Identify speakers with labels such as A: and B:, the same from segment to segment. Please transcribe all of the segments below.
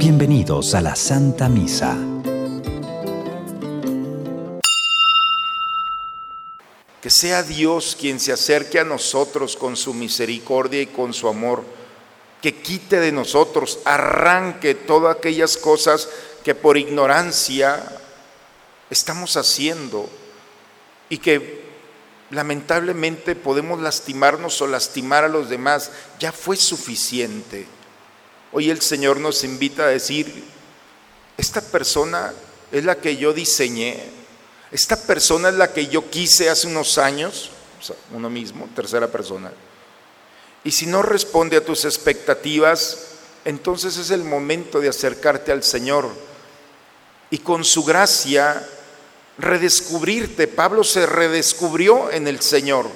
A: Bienvenidos a la Santa Misa.
B: Que sea Dios quien se acerque a nosotros con su misericordia y con su amor, que quite de nosotros, arranque todas aquellas cosas que por ignorancia estamos haciendo y que lamentablemente podemos lastimarnos o lastimar a los demás. Ya fue suficiente. Hoy el Señor nos invita a decir, esta persona es la que yo diseñé, esta persona es la que yo quise hace unos años, uno mismo, tercera persona. Y si no responde a tus expectativas, entonces es el momento de acercarte al Señor y con su gracia redescubrirte. Pablo se redescubrió en el Señor.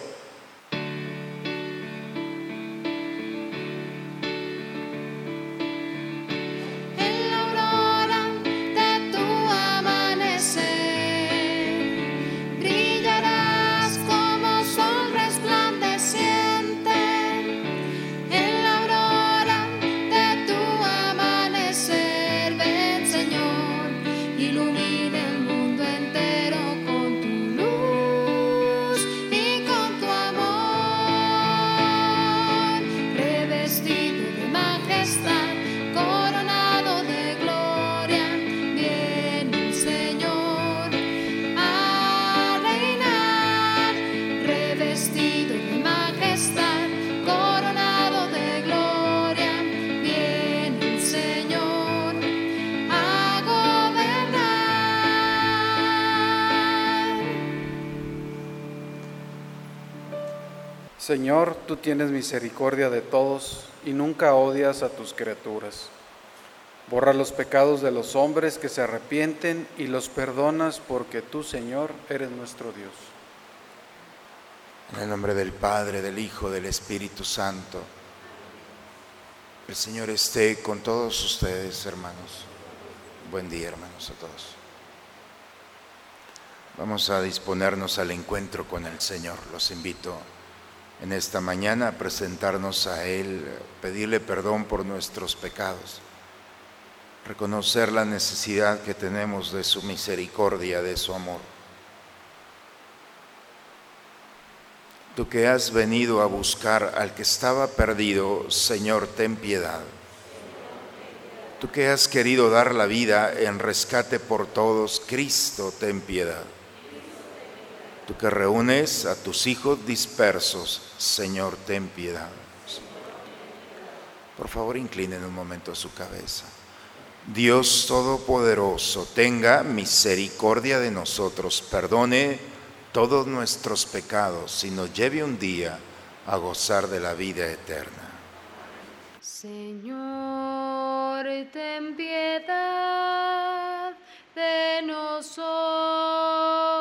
C: Señor, tú tienes misericordia de todos y nunca odias a tus criaturas. Borra los pecados de los hombres que se arrepienten y los perdonas porque tú, Señor, eres nuestro Dios.
B: En el nombre del Padre, del Hijo, del Espíritu Santo. El Señor esté con todos ustedes, hermanos. Buen día, hermanos, a todos. Vamos a disponernos al encuentro con el Señor. Los invito en esta mañana presentarnos a Él, pedirle perdón por nuestros pecados, reconocer la necesidad que tenemos de su misericordia, de su amor. Tú que has venido a buscar al que estaba perdido, Señor, ten piedad. Tú que has querido dar la vida en rescate por todos, Cristo, ten piedad. Tú que reúnes a tus hijos dispersos, Señor, ten piedad. Por favor, inclinen un momento su cabeza. Dios Todopoderoso, tenga misericordia de nosotros, perdone todos nuestros pecados y nos lleve un día a gozar de la vida eterna.
D: Señor, ten piedad de nosotros.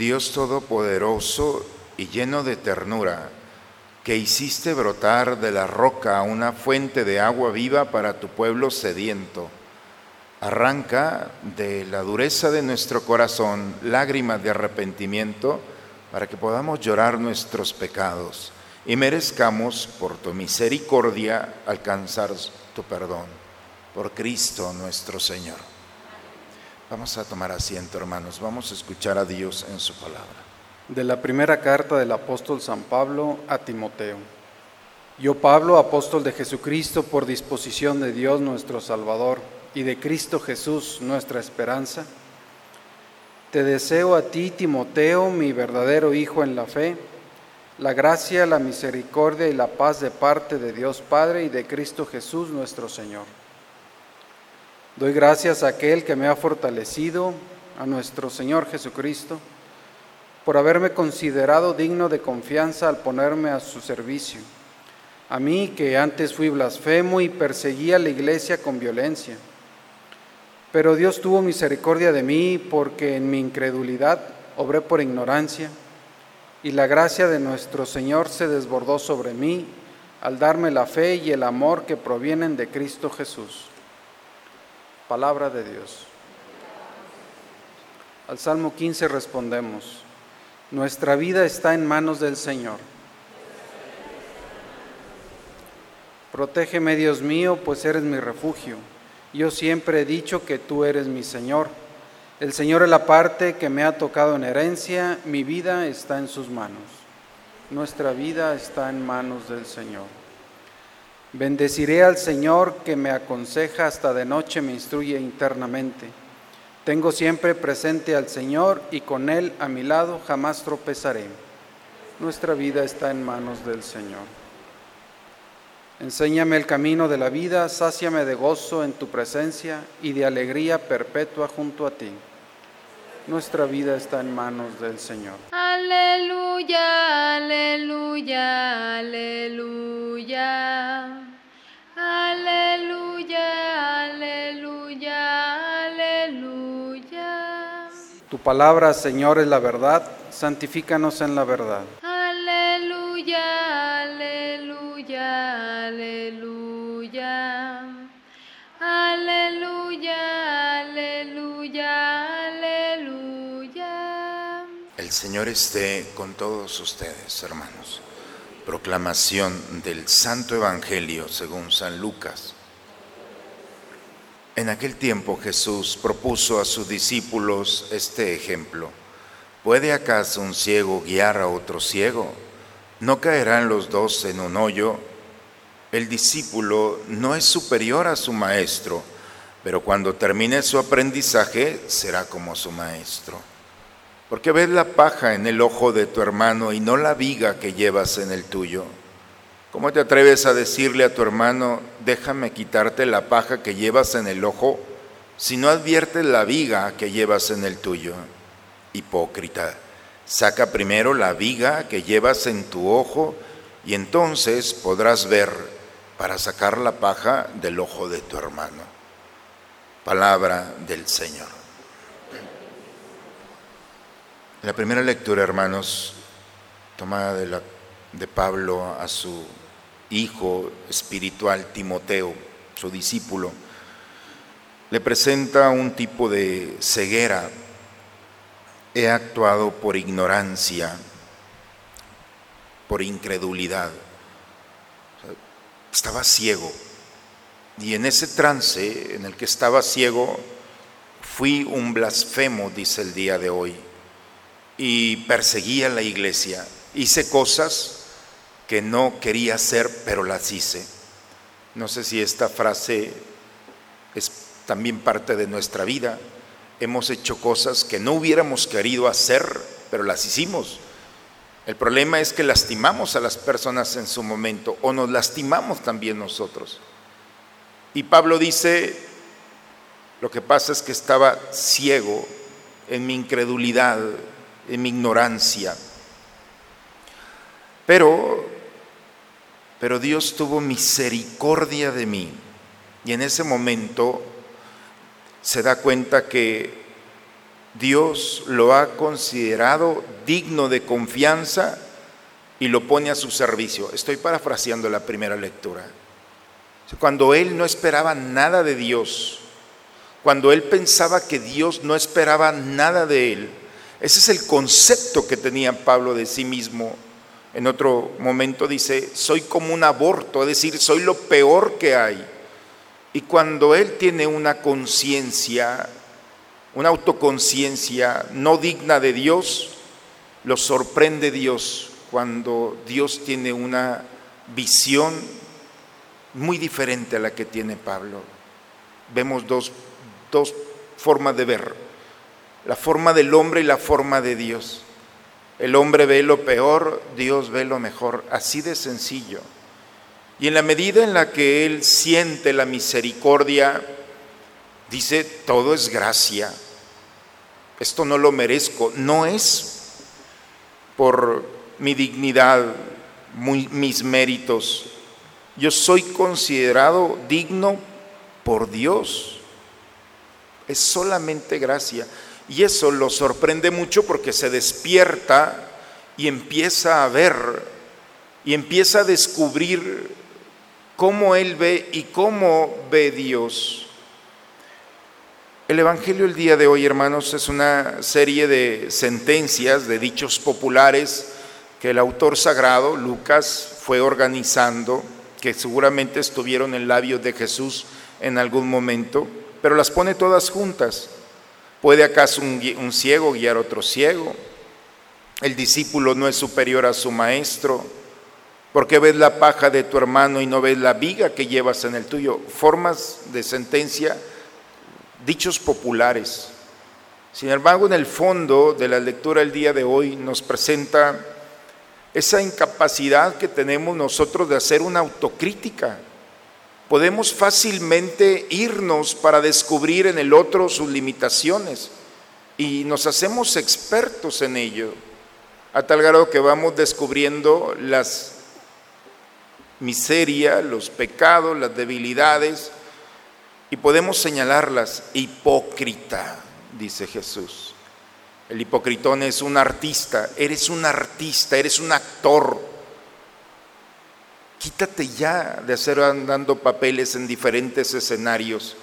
B: Dios Todopoderoso y lleno de ternura, que hiciste brotar de la roca una fuente de agua viva para tu pueblo sediento. Arranca de la dureza de nuestro corazón lágrimas de arrepentimiento para que podamos llorar nuestros pecados y merezcamos por tu misericordia alcanzar tu perdón. Por Cristo nuestro Señor. Vamos a tomar asiento, hermanos. Vamos a escuchar a Dios en su palabra.
C: De la primera carta del apóstol San Pablo a Timoteo. Yo, Pablo, apóstol de Jesucristo, por disposición de Dios nuestro Salvador y de Cristo Jesús nuestra esperanza, Te deseo a ti, Timoteo, mi verdadero hijo en la fe, la gracia, la misericordia y la paz de parte de Dios Padre y de Cristo Jesús nuestro Señor. Doy gracias a aquel que me ha fortalecido, a nuestro Señor Jesucristo, por haberme considerado digno de confianza al ponerme a su servicio. A mí que antes fui blasfemo y perseguía la iglesia con violencia. Pero Dios tuvo misericordia de mí porque en mi incredulidad obré por ignorancia y la gracia de nuestro Señor se desbordó sobre mí al darme la fe y el amor que provienen de Cristo Jesús. Palabra de Dios. Al Salmo 15 respondemos, nuestra vida está en manos del Señor. Protégeme, Dios mío, pues eres mi refugio. Yo siempre he dicho que tú eres mi Señor. El Señor es la parte que me ha tocado en herencia, mi vida está en sus manos. Nuestra vida está en manos del Señor. Bendeciré al Señor que me aconseja hasta de noche, me instruye internamente. Tengo siempre presente al Señor y con Él a mi lado jamás tropezaré. Nuestra vida está en manos del Señor. Enséñame el camino de la vida, sáciame de gozo en tu presencia y de alegría perpetua junto a ti. Nuestra vida está en manos del Señor.
D: Aleluya, aleluya, aleluya. Aleluya, aleluya, aleluya.
C: Tu palabra, Señor, es la verdad. Santifícanos en la verdad.
D: Aleluya, aleluya, aleluya. Aleluya, aleluya.
B: El Señor esté con todos ustedes, hermanos. Proclamación del Santo Evangelio según San Lucas. En aquel tiempo Jesús propuso a sus discípulos este ejemplo. ¿Puede acaso un ciego guiar a otro ciego? ¿No caerán los dos en un hoyo? El discípulo no es superior a su maestro, pero cuando termine su aprendizaje será como su maestro. Porque ves la paja en el ojo de tu hermano y no la viga que llevas en el tuyo. ¿Cómo te atreves a decirle a tu hermano, déjame quitarte la paja que llevas en el ojo, si no adviertes la viga que llevas en el tuyo? Hipócrita, saca primero la viga que llevas en tu ojo y entonces podrás ver para sacar la paja del ojo de tu hermano. Palabra del Señor. La primera lectura, hermanos, tomada de, la, de Pablo a su hijo espiritual Timoteo, su discípulo, le presenta un tipo de ceguera. He actuado por ignorancia, por incredulidad. Estaba ciego. Y en ese trance en el que estaba ciego, fui un blasfemo, dice el día de hoy y perseguía la iglesia. Hice cosas que no quería hacer, pero las hice. No sé si esta frase es también parte de nuestra vida. Hemos hecho cosas que no hubiéramos querido hacer, pero las hicimos. El problema es que lastimamos a las personas en su momento o nos lastimamos también nosotros. Y Pablo dice, lo que pasa es que estaba ciego en mi incredulidad, en mi ignorancia. Pero, pero Dios tuvo misericordia de mí. Y en ese momento se da cuenta que Dios lo ha considerado digno de confianza y lo pone a su servicio. Estoy parafraseando la primera lectura. Cuando él no esperaba nada de Dios, cuando él pensaba que Dios no esperaba nada de él, ese es el concepto que tenía Pablo de sí mismo. En otro momento dice, soy como un aborto, es decir, soy lo peor que hay. Y cuando él tiene una conciencia, una autoconciencia no digna de Dios, lo sorprende Dios cuando Dios tiene una visión muy diferente a la que tiene Pablo. Vemos dos, dos formas de ver la forma del hombre y la forma de Dios. El hombre ve lo peor, Dios ve lo mejor, así de sencillo. Y en la medida en la que Él siente la misericordia, dice, todo es gracia. Esto no lo merezco. No es por mi dignidad, mis méritos. Yo soy considerado digno por Dios. Es solamente gracia. Y eso lo sorprende mucho porque se despierta y empieza a ver y empieza a descubrir cómo Él ve y cómo ve Dios. El Evangelio el día de hoy, hermanos, es una serie de sentencias, de dichos populares que el autor sagrado, Lucas, fue organizando, que seguramente estuvieron en labios de Jesús en algún momento, pero las pone todas juntas ¿Puede acaso un, ciego guiar a otro ciego? El discípulo no es superior a su maestro. ¿Por qué ves la paja de tu hermano y no ves la viga que llevas en el tuyo? Formas de sentencia, dichos populares. Sin embargo, en el fondo de la lectura del día de hoy nos presenta esa incapacidad que tenemos nosotros de hacer una autocrítica podemos fácilmente irnos para descubrir en el otro sus limitaciones y nos hacemos expertos en ello, a tal grado que vamos descubriendo las miserias, los pecados, las debilidades y podemos señalarlas. Hipócrita, dice Jesús. El hipocritón es un artista, eres un artista, eres un actor Quítate ya de hacer andando papeles en diferentes escenarios,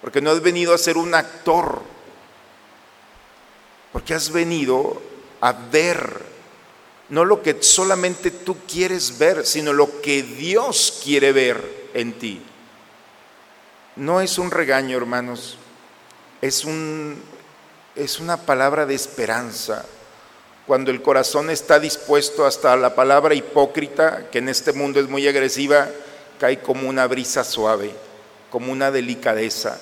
B: porque no has venido a ser un actor, porque has venido a ver no lo que solamente tú quieres ver, sino lo que Dios quiere ver en ti. No es un regaño, hermanos, es, un, es una palabra de esperanza cuando el corazón está dispuesto hasta la palabra hipócrita, que en este mundo es muy agresiva, cae como una brisa suave, como una delicadeza.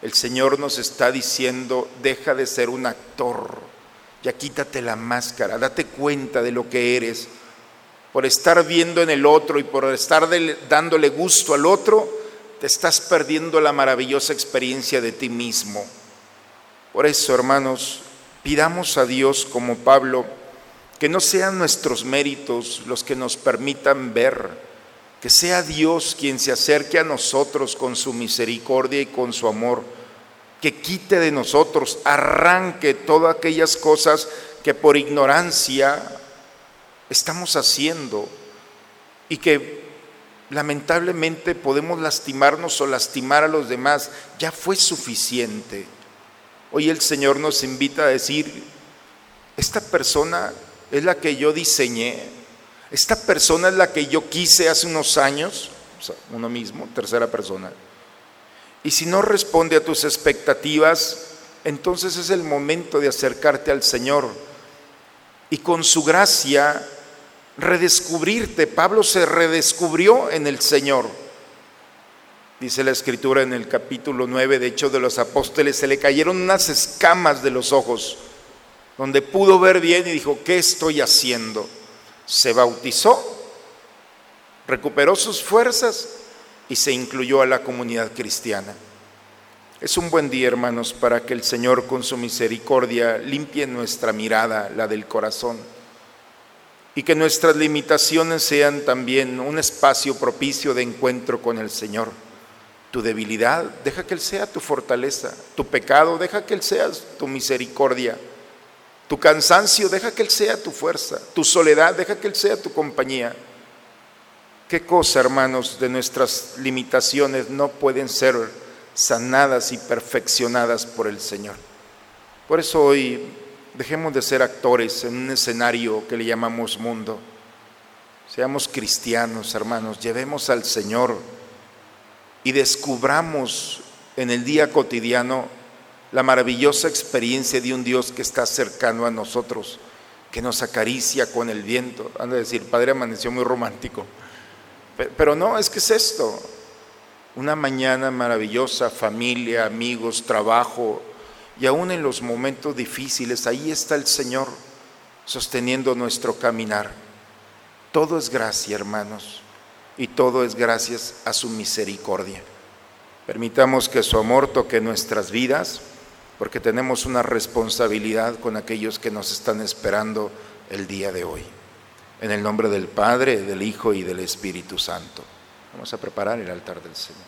B: El Señor nos está diciendo, deja de ser un actor, ya quítate la máscara, date cuenta de lo que eres. Por estar viendo en el otro y por estar dándole gusto al otro, te estás perdiendo la maravillosa experiencia de ti mismo. Por eso, hermanos, Pidamos a Dios como Pablo que no sean nuestros méritos los que nos permitan ver, que sea Dios quien se acerque a nosotros con su misericordia y con su amor, que quite de nosotros, arranque todas aquellas cosas que por ignorancia estamos haciendo y que lamentablemente podemos lastimarnos o lastimar a los demás. Ya fue suficiente. Hoy el Señor nos invita a decir, esta persona es la que yo diseñé, esta persona es la que yo quise hace unos años, uno mismo, tercera persona. Y si no responde a tus expectativas, entonces es el momento de acercarte al Señor y con su gracia redescubrirte. Pablo se redescubrió en el Señor. Dice la escritura en el capítulo 9 de Hechos de los Apóstoles, se le cayeron unas escamas de los ojos, donde pudo ver bien y dijo, ¿qué estoy haciendo? Se bautizó, recuperó sus fuerzas y se incluyó a la comunidad cristiana. Es un buen día, hermanos, para que el Señor con su misericordia limpie nuestra mirada, la del corazón, y que nuestras limitaciones sean también un espacio propicio de encuentro con el Señor tu debilidad, deja que Él sea tu fortaleza. Tu pecado, deja que Él sea tu misericordia. Tu cansancio, deja que Él sea tu fuerza. Tu soledad, deja que Él sea tu compañía. ¿Qué cosa, hermanos, de nuestras limitaciones no pueden ser sanadas y perfeccionadas por el Señor? Por eso hoy dejemos de ser actores en un escenario que le llamamos mundo. Seamos cristianos, hermanos, llevemos al Señor y descubramos en el día cotidiano la maravillosa experiencia de un Dios que está cercano a nosotros, que nos acaricia con el viento. Han de decir, Padre amaneció muy romántico. Pero no, es que es esto. Una mañana maravillosa, familia, amigos, trabajo, Y aún en los momentos difíciles, ahí está el Señor sosteniendo nuestro caminar. Todo es gracia, hermanos, y todo es gracias a su misericordia. Permitamos que su amor toque nuestras vidas, porque tenemos una responsabilidad con aquellos que nos están esperando el día de hoy. En el nombre del Padre, del Hijo y del Espíritu Santo. Vamos a preparar el altar del Señor.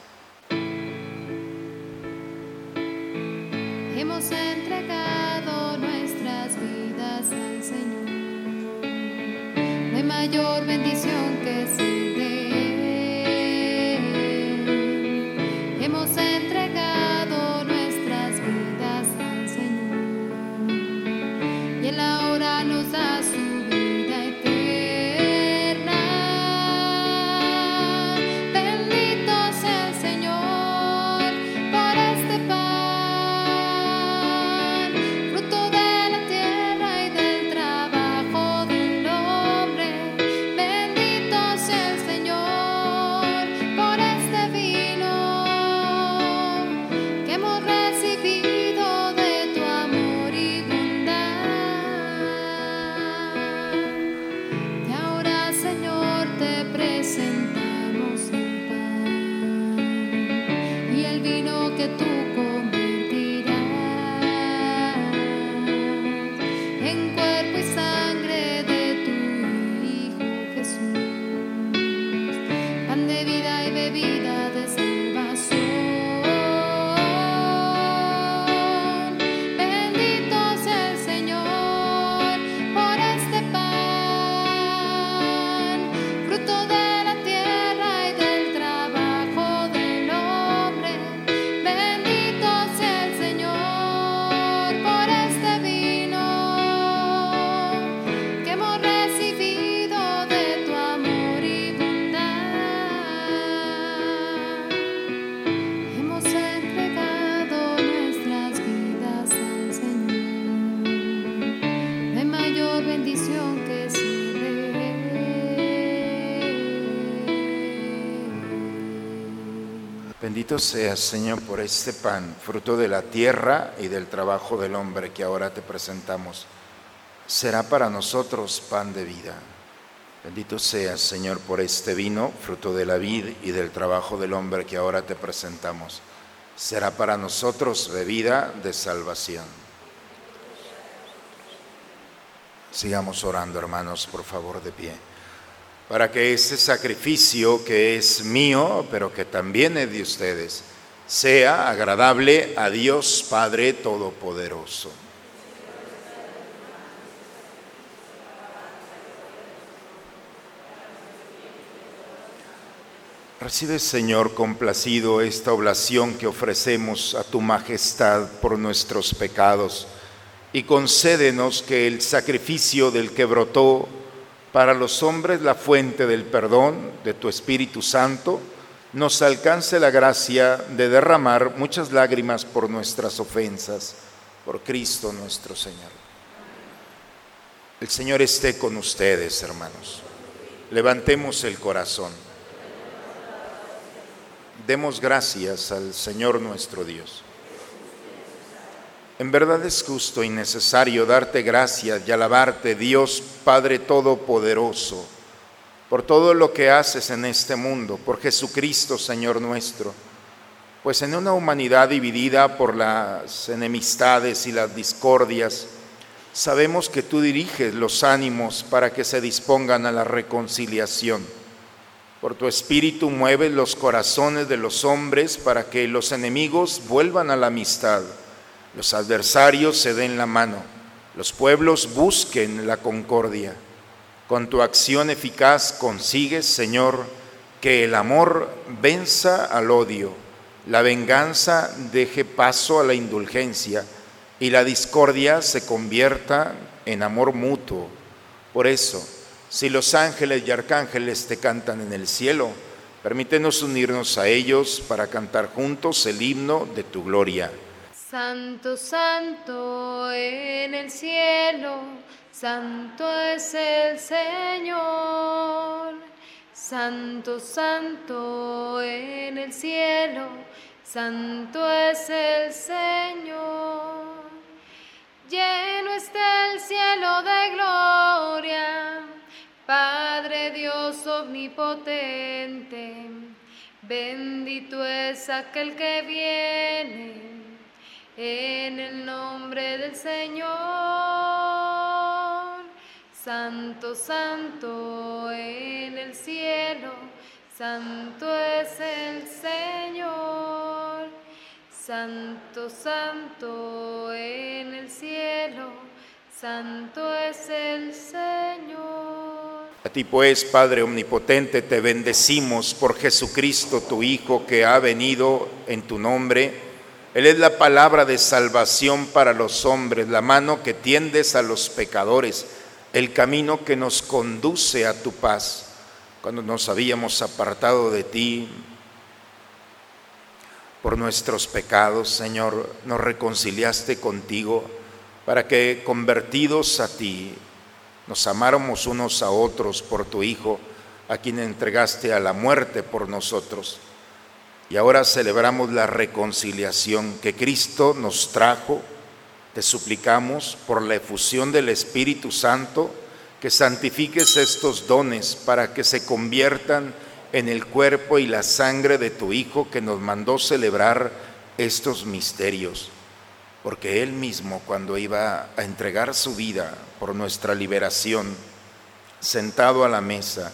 D: Hemos entregado nuestras vidas al Señor. No hay mayor bendición que. Y el vino que tú
B: Bendito seas, Señor, por este pan, fruto de la tierra y del trabajo del hombre que ahora te presentamos. Será para nosotros pan de vida. Bendito seas, Señor, por este vino, fruto de la vid y del trabajo del hombre que ahora te presentamos. Será para nosotros bebida de salvación. Sigamos orando, hermanos, por favor, de pie para que ese sacrificio que es mío, pero que también es de ustedes, sea agradable a Dios Padre Todopoderoso. Recibe, Señor, complacido esta oblación que ofrecemos a tu majestad por nuestros pecados y concédenos que el sacrificio del que brotó para los hombres la fuente del perdón de tu Espíritu Santo, nos alcance la gracia de derramar muchas lágrimas por nuestras ofensas, por Cristo nuestro Señor. El Señor esté con ustedes, hermanos. Levantemos el corazón. Demos gracias al Señor nuestro Dios. En verdad es justo y necesario darte gracias y alabarte, Dios Padre Todopoderoso, por todo lo que haces en este mundo, por Jesucristo, Señor nuestro. Pues en una humanidad dividida por las enemistades y las discordias, sabemos que tú diriges los ánimos para que se dispongan a la reconciliación. Por tu espíritu mueves los corazones de los hombres para que los enemigos vuelvan a la amistad los adversarios se den la mano, los pueblos busquen la concordia. Con tu acción eficaz consigues, Señor, que el amor venza al odio, la venganza deje paso a la indulgencia y la discordia se convierta en amor mutuo. Por eso, si los ángeles y arcángeles te cantan en el cielo, permítenos unirnos a ellos para cantar juntos el himno de tu gloria.
D: Santo, santo en el cielo, santo es el Señor. Santo, santo en el cielo, santo es el Señor. Lleno está el cielo de gloria, Padre Dios omnipotente. Bendito es aquel que viene en el nombre del Señor. Santo, santo en el cielo, santo es el Señor. Santo, santo en el cielo, santo es el Señor.
B: A ti pues, Padre Omnipotente, te bendecimos por Jesucristo, tu Hijo, que ha venido en tu nombre él es la palabra de salvación para los hombres, la mano que tiendes a los pecadores, el camino que nos conduce a tu paz. Cuando nos habíamos apartado de ti por nuestros pecados, Señor, nos reconciliaste contigo para que convertidos a ti nos amáramos unos a otros por tu Hijo, a quien entregaste a la muerte por nosotros. Y ahora celebramos la reconciliación que Cristo nos trajo. Te suplicamos por la efusión del Espíritu Santo que santifiques estos dones para que se conviertan en el cuerpo y la sangre de tu Hijo que nos mandó celebrar estos misterios. Porque Él mismo cuando iba a entregar su vida por nuestra liberación, sentado a la mesa,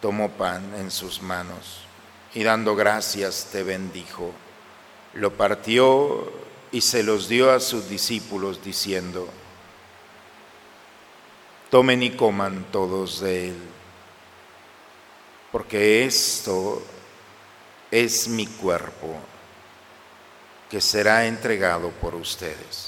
B: tomó pan en sus manos y dando gracias te bendijo. Lo partió y se los dio a sus discípulos diciendo, tomen y coman todos de él, porque esto es mi cuerpo que será entregado por ustedes.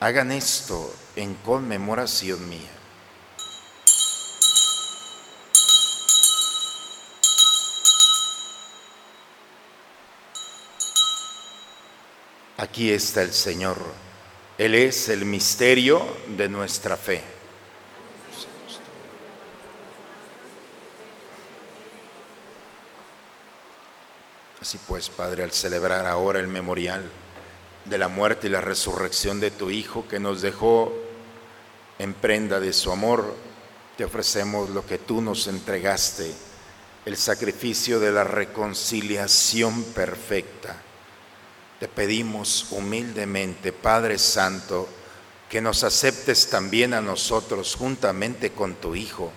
B: Hagan esto en conmemoración mía. Aquí está el Señor. Él es el misterio de nuestra fe. Así pues, Padre, al celebrar ahora el memorial, de la muerte y la resurrección de tu Hijo que nos dejó en prenda de su amor, te ofrecemos lo que tú nos entregaste, el sacrificio de la reconciliación perfecta. Te pedimos humildemente, Padre Santo, que nos aceptes también a nosotros juntamente con tu Hijo.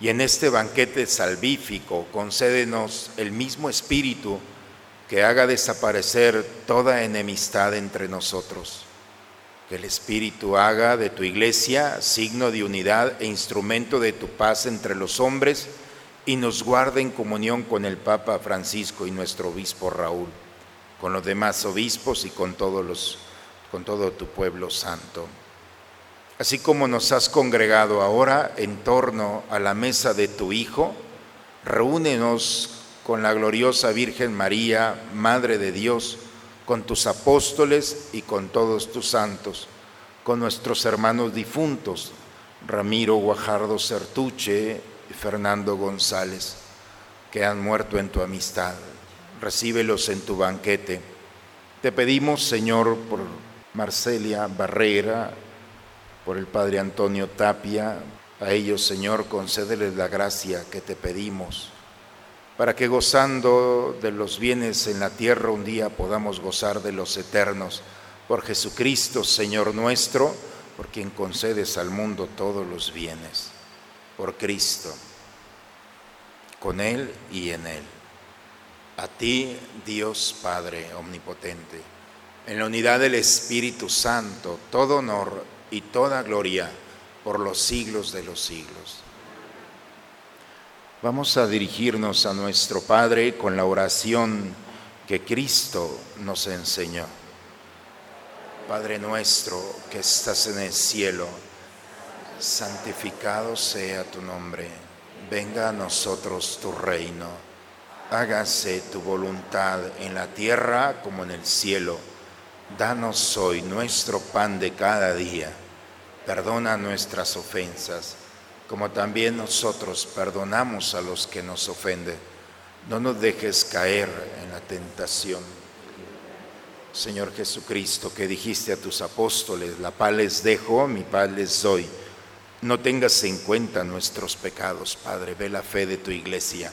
B: Y en este banquete salvífico concédenos el mismo espíritu que haga desaparecer toda enemistad entre nosotros. Que el Espíritu haga de tu iglesia signo de unidad e instrumento de tu paz entre los hombres y nos guarde en comunión con el Papa Francisco y nuestro obispo Raúl, con los demás obispos y con todos los con todo tu pueblo santo. Así como nos has congregado ahora en torno a la mesa de tu Hijo, reúnenos con la gloriosa Virgen María, Madre de Dios, con tus apóstoles y con todos tus santos, con nuestros hermanos difuntos, Ramiro Guajardo Certuche y Fernando González, que han muerto en tu amistad. Recíbelos en tu banquete. Te pedimos, Señor, por Marcelia Barrera, por el Padre Antonio Tapia, a ellos, Señor, concédeles la gracia que te pedimos para que gozando de los bienes en la tierra un día podamos gozar de los eternos. Por Jesucristo, Señor nuestro, por quien concedes al mundo todos los bienes. Por Cristo, con Él y en Él. A ti, Dios Padre Omnipotente, en la unidad del Espíritu Santo, todo honor y toda gloria por los siglos de los siglos. Vamos a dirigirnos a nuestro Padre con la oración que Cristo nos enseñó. Padre nuestro que estás en el cielo, santificado sea tu nombre, venga a nosotros tu reino, hágase tu voluntad en la tierra como en el cielo. Danos hoy nuestro pan de cada día, perdona nuestras ofensas, como también nosotros perdonamos a los que nos ofenden. No nos dejes caer en la tentación. Señor Jesucristo, que dijiste a tus apóstoles, la paz les dejo, mi paz les doy. No tengas en cuenta nuestros pecados, Padre, ve la fe de tu iglesia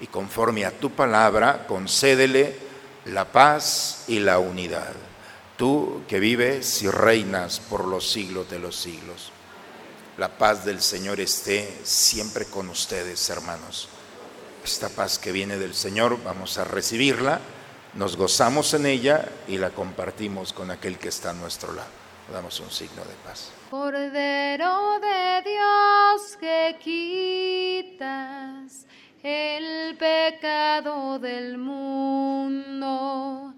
B: y conforme a tu palabra, concédele la paz y la unidad. Tú que vives y reinas por los siglos de los siglos. La paz del Señor esté siempre con ustedes, hermanos. Esta paz que viene del Señor, vamos a recibirla, nos gozamos en ella y la compartimos con aquel que está a nuestro lado. Damos un signo de paz.
D: Cordero de Dios que quitas el pecado del mundo,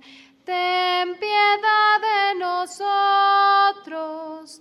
D: ten piedad de nosotros,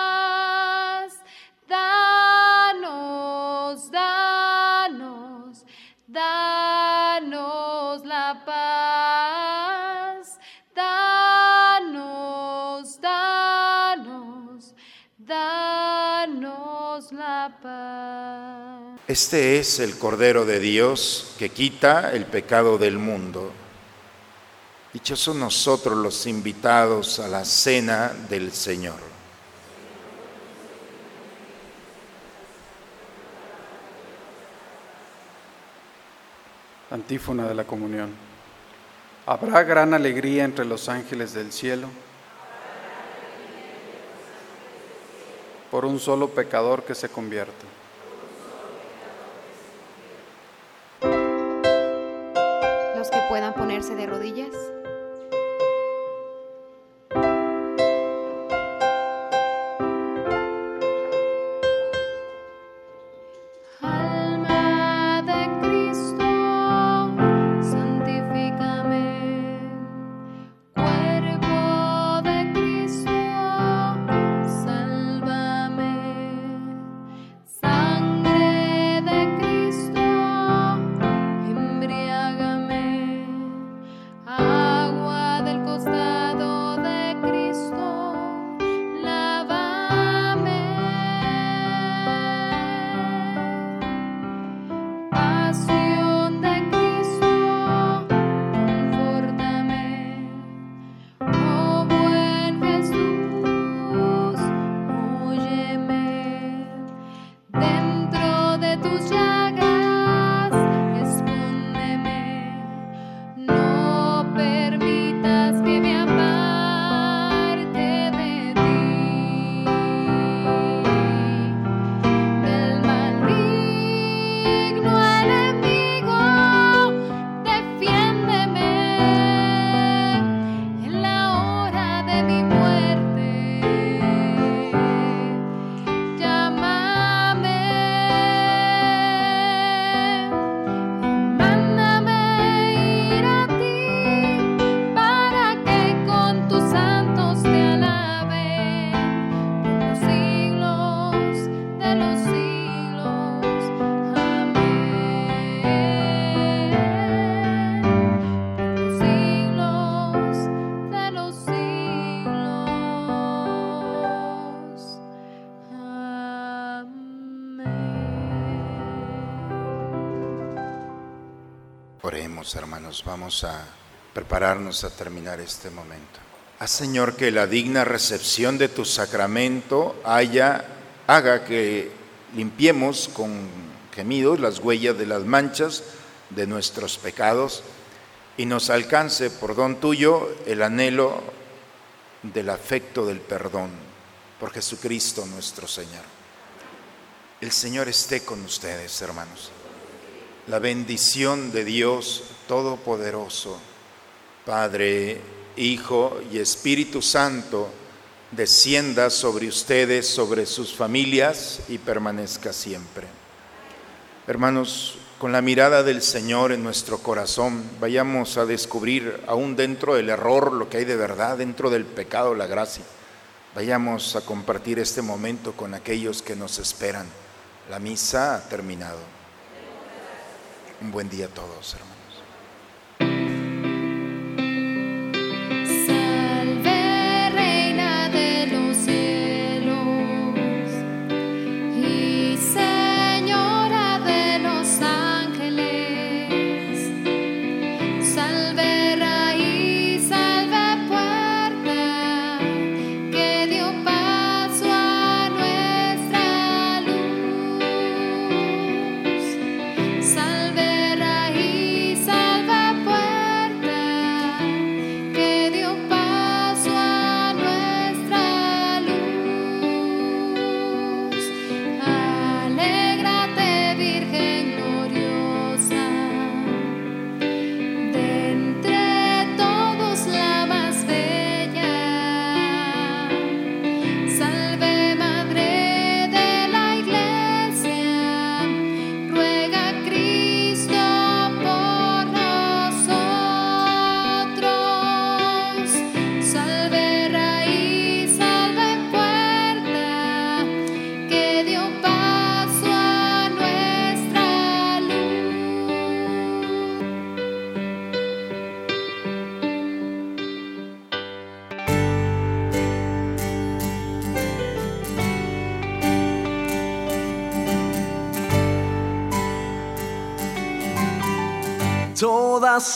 B: Este es el Cordero de Dios que quita el pecado del mundo. Dichosos nosotros los invitados a la cena del Señor.
C: Antífona de la comunión. Habrá gran alegría entre los ángeles del cielo por un solo pecador que se convierte.
E: Ponerse de rodillas.
B: Vamos a prepararnos a terminar este momento. Haz, Señor, que la digna recepción de tu sacramento haya, haga que limpiemos con gemidos las huellas de las manchas de nuestros pecados y nos alcance por don tuyo el anhelo del afecto del perdón por Jesucristo nuestro Señor. El Señor esté con ustedes, hermanos. La bendición de Dios Todopoderoso, Padre, Hijo y Espíritu Santo, descienda sobre ustedes, sobre sus familias y permanezca siempre. Hermanos, con la mirada del Señor en nuestro corazón, vayamos a descubrir aún dentro del error lo que hay de verdad, dentro del pecado la gracia. Vayamos a compartir este momento con aquellos que nos esperan. La misa ha terminado. Un buen día a todos, hermanos.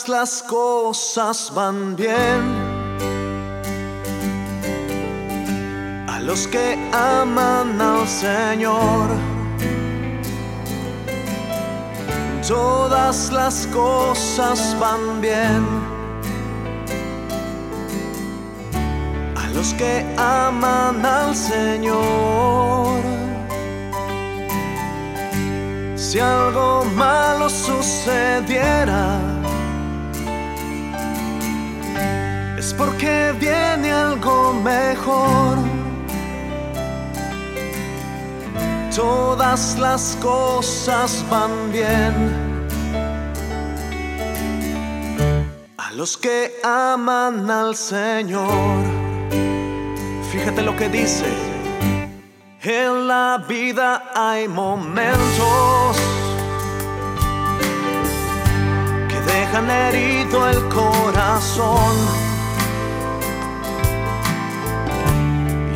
F: Las cosas van bien a los que aman al Señor. Todas las cosas van bien a los que aman al Señor. Si algo malo sucediera, porque viene algo mejor. Todas las cosas van bien a los que aman al Señor. Fíjate lo que dice. En la vida hay momentos que dejan herido el corazón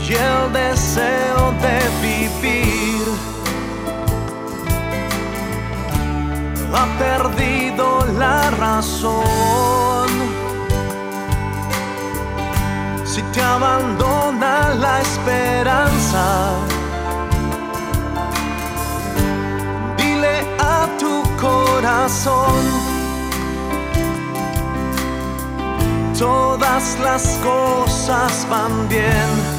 F: y el deseo de vivir ha perdido la razón. Si te abandona la esperanza, dile a tu corazón, todas las cosas van bien.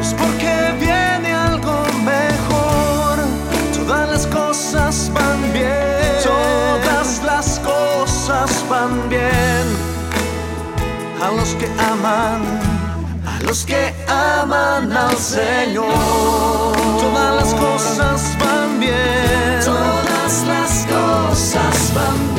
F: es porque viene algo mejor. Todas las cosas van bien, todas las cosas van bien. A los que aman, a los que aman al Señor, todas las cosas van bien, todas las cosas van bien.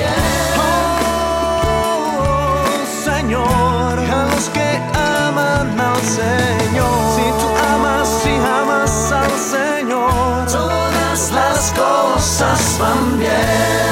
F: Mam wiek.